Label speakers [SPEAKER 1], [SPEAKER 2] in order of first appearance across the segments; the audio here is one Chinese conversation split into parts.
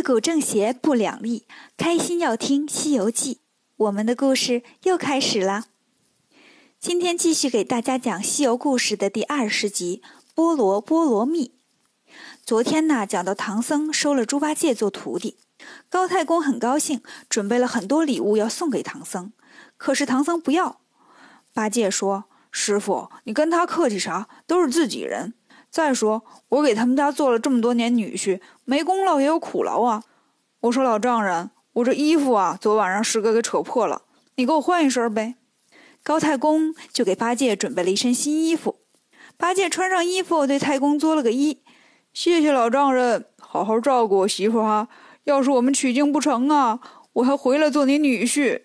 [SPEAKER 1] 四股正邪不两立，开心要听《西游记》。我们的故事又开始了。今天继续给大家讲《西游故事》的第二十集《波罗波罗蜜》。昨天呢，讲到唐僧收了猪八戒做徒弟，高太公很高兴，准备了很多礼物要送给唐僧。可是唐僧不要。八戒说：“师傅，你跟他客气啥？都是自己人。再说，我给他们家做了这么多年女婿，没功劳也有苦劳啊。”我说：“老丈人，我这衣服啊，昨晚让师哥给扯破了，你给我换一身呗。”高太公就给八戒准备了一身新衣服。八戒穿上衣服，对太公作了个揖：“谢谢老丈人，好好照顾我媳妇哈。要是我们取经不成啊，我还回来做你女婿。”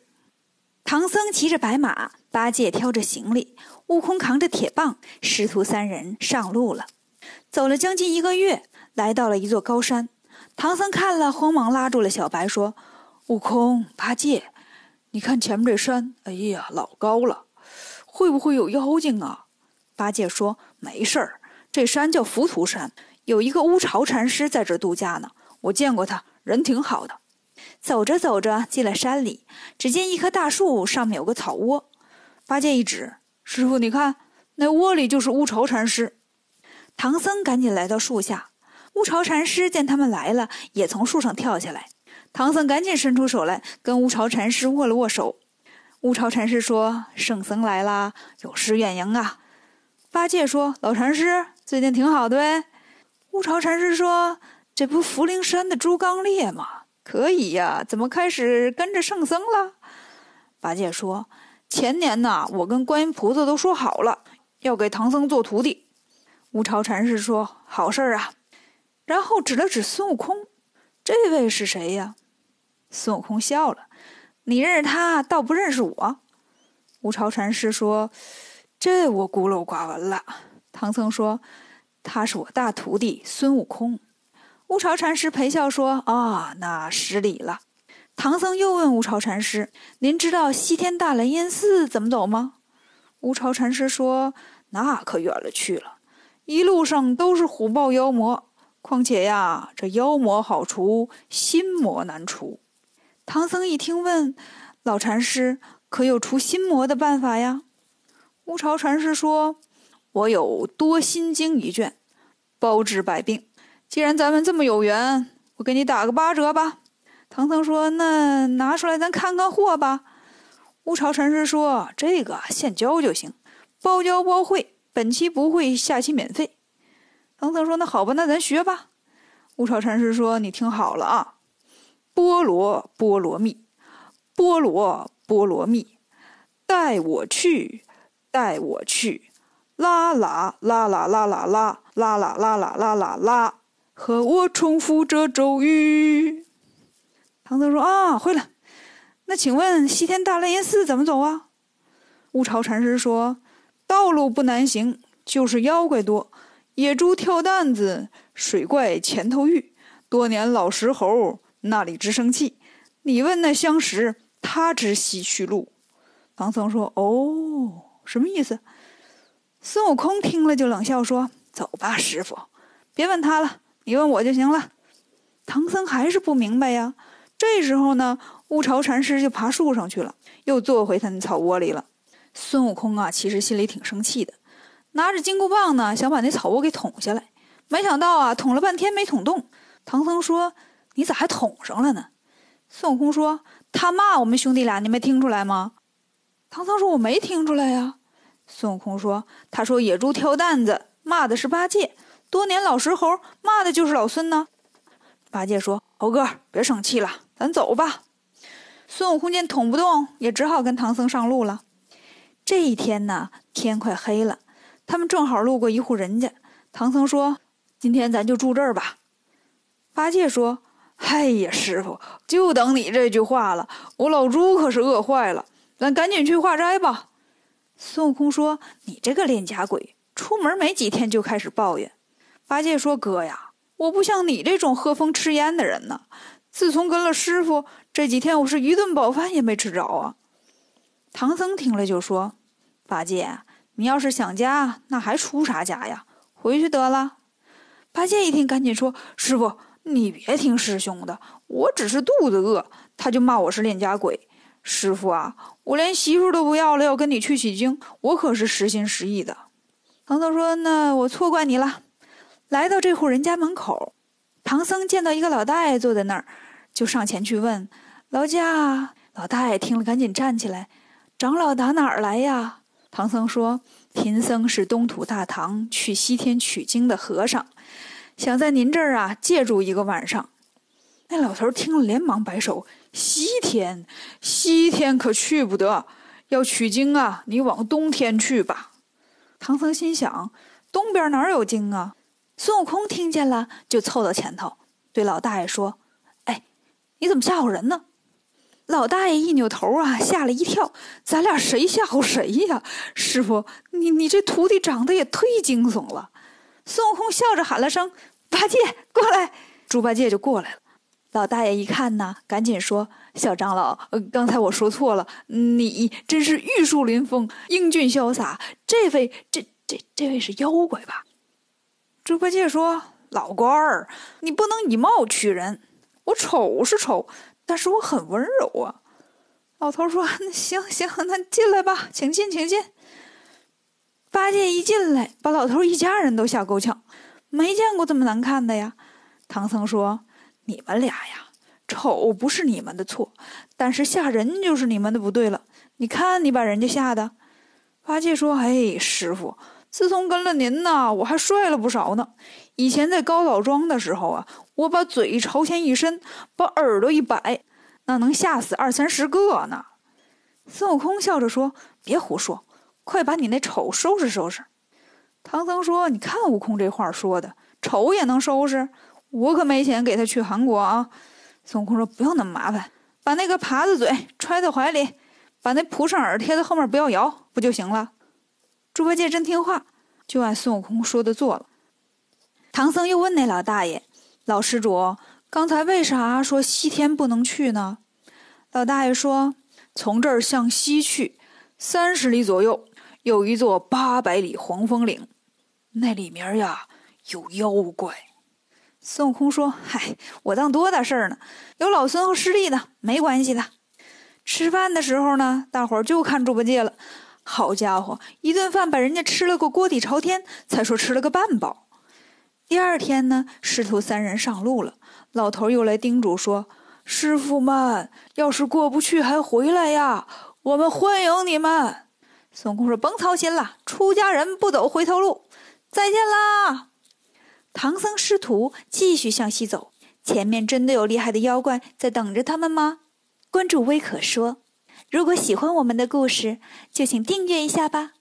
[SPEAKER 1] 唐僧骑着白马，八戒挑着行李，悟空扛着铁棒，师徒三人上路了。走了将近一个月，来到了一座高山。唐僧看了，慌忙拉住了小白，说：“悟空，八戒。”你看前面这山，哎呀，老高了，会不会有妖精啊？八戒说：“没事儿，这山叫浮屠山，有一个乌巢禅师在这度假呢。我见过他，人挺好的。”走着走着，进了山里，只见一棵大树上面有个草窝。八戒一指：“师傅，你看，那窝里就是乌巢禅师。”唐僧赶紧来到树下，乌巢禅师见他们来了，也从树上跳下来。唐僧赶紧伸出手来，跟乌巢禅师握了握手。乌巢禅师说：“圣僧来啦，有失远迎啊。”八戒说：“老禅师最近挺好的呗。”乌巢禅师说：“这不福陵山的猪刚鬣吗？可以呀，怎么开始跟着圣僧了？”八戒说：“前年呐，我跟观音菩萨都说好了，要给唐僧做徒弟。”乌巢禅师说：“好事儿啊。”然后指了指孙悟空：“这位是谁呀？”孙悟空笑了：“你认识他，倒不认识我。”乌巢禅师说：“这我孤陋寡闻了。”唐僧说：“他是我大徒弟孙悟空。”乌巢禅师陪笑说：“啊，那失礼了。”唐僧又问乌巢禅师：“您知道西天大雷音寺怎么走吗？”乌巢禅师说：“那可远了去了，一路上都是虎豹妖魔，况且呀，这妖魔好除，心魔难除。”唐僧一听，问老禅师：“可有除心魔的办法呀？”乌巢禅师说：“我有多心经一卷，包治百病。既然咱们这么有缘，我给你打个八折吧。”唐僧说：“那拿出来，咱看看货吧。”乌巢禅师说：“这个现教就行，包教包会，本期不会，下期免费。”唐僧说：“那好吧，那咱学吧。”乌巢禅师说：“你听好了啊。”波罗波罗蜜，波罗波罗蜜，带我去，带我去，啦啦啦啦啦啦啦啦啦啦啦啦啦啦，和我重复这咒语。唐僧说：“啊，会了。那请问西天大雷音寺怎么走啊？”乌巢禅师说：“道路不难行，就是妖怪多，野猪跳担子，水怪前头遇，多年老石猴。”那里直生气，你问那相识，他知西去路。唐僧说：“哦，什么意思？”孙悟空听了就冷笑说：“走吧，师傅，别问他了，你问我就行了。”唐僧还是不明白呀。这时候呢，乌巢禅师就爬树上去了，又坐回他那草窝里了。孙悟空啊，其实心里挺生气的，拿着金箍棒呢，想把那草窝给捅下来，没想到啊，捅了半天没捅动。唐僧说。你咋还捅上了呢？孙悟空说：“他骂我们兄弟俩，你没听出来吗？”唐僧说：“我没听出来呀。”孙悟空说：“他说野猪挑担子，骂的是八戒；多年老石猴，骂的就是老孙呢。”八戒说：“猴哥，别生气了，咱走吧。”孙悟空见捅不动，也只好跟唐僧上路了。这一天呢，天快黑了，他们正好路过一户人家。唐僧说：“今天咱就住这儿吧。”八戒说。哎呀，师傅，就等你这句话了。我老猪可是饿坏了，咱赶紧去化斋吧。孙悟空说：“你这个练家鬼，出门没几天就开始抱怨。”八戒说：“哥呀，我不像你这种喝风吃烟的人呢。自从跟了师傅，这几天我是一顿饱饭也没吃着啊。”唐僧听了就说：“八戒，你要是想家，那还出啥家呀？回去得了。”八戒一听，赶紧说：“师傅。”
[SPEAKER 2] 你别听师兄的，我只是肚子饿，他就骂我是恋家鬼。师傅啊，我连媳妇都不要了，要跟你去取经，我可是实心实意的。
[SPEAKER 1] 唐僧说：“那我错怪你了。”来到这户人家门口，唐僧见到一个老大爷坐在那儿，就上前去问：“劳驾。”老大爷听了，赶紧站起来：“长老打哪儿来呀？”唐僧说：“贫僧是东土大唐去西天取经的和尚，想在您这儿啊借住一个晚上。”
[SPEAKER 2] 那老头听了，连忙摆手：“西天，西天可去不得！要取经啊，你往东天去吧。”
[SPEAKER 1] 唐僧心想：“东边哪有经啊？”孙悟空听见了，就凑到前头，对老大爷说：“哎，你怎么吓唬人呢？”老大爷一扭头啊，吓了一跳：“咱俩谁吓唬谁呀？师傅，你你这徒弟长得也忒惊悚了。”孙悟空笑着喊了声：“八戒，过来！”猪八戒就过来了。老大爷一看呢，赶紧说：“小长老，刚才我说错了，你真是玉树临风、英俊潇洒。这位，这这这位是妖怪吧？”
[SPEAKER 2] 猪八戒说：“老官儿，你不能以貌取人。我丑是丑。”但是我很温柔啊，
[SPEAKER 1] 老头说：“那行行，那进来吧，请进，请进。”八戒一进来，把老头一家人都吓够呛，没见过这么难看的呀。唐僧说：“你们俩呀，丑不是你们的错，但是吓人就是你们的不对了。你看你把人家吓的。”
[SPEAKER 2] 八戒说：“哎，师傅，自从跟了您呐，我还帅了不少呢。以前在高老庄的时候啊。”我把嘴朝前一伸，把耳朵一摆，那能吓死二三十个呢。
[SPEAKER 1] 孙悟空笑着说：“别胡说，快把你那丑收拾收拾。”
[SPEAKER 2] 唐僧说：“你看悟空这话说的，丑也能收拾？我可没钱给他去韩国啊。”
[SPEAKER 1] 孙悟空说：“不用那么麻烦，把那个耙子嘴揣在怀里，把那蒲扇耳贴在后面，不要摇，不就行了？”猪八戒真听话，就按孙悟空说的做了。唐僧又问那老大爷。老施主，刚才为啥说西天不能去呢？
[SPEAKER 2] 老大爷说：“从这儿向西去三十里左右，有一座八百里黄风岭，那里面呀有妖怪。”
[SPEAKER 1] 孙悟空说：“嗨，我当多大事儿呢？有老孙和师弟呢，没关系的。”吃饭的时候呢，大伙儿就看猪八戒了。好家伙，一顿饭把人家吃了个锅底朝天，才说吃了个半饱。第二天呢，师徒三人上路了。老头又来叮嘱说：“师傅们，要是过不去还回来呀，我们欢迎你们。”孙悟空说：“甭操心了，出家人不走回头路。再见啦！”唐僧师徒继续向西走。前面真的有厉害的妖怪在等着他们吗？关注微可说，如果喜欢我们的故事，就请订阅一下吧。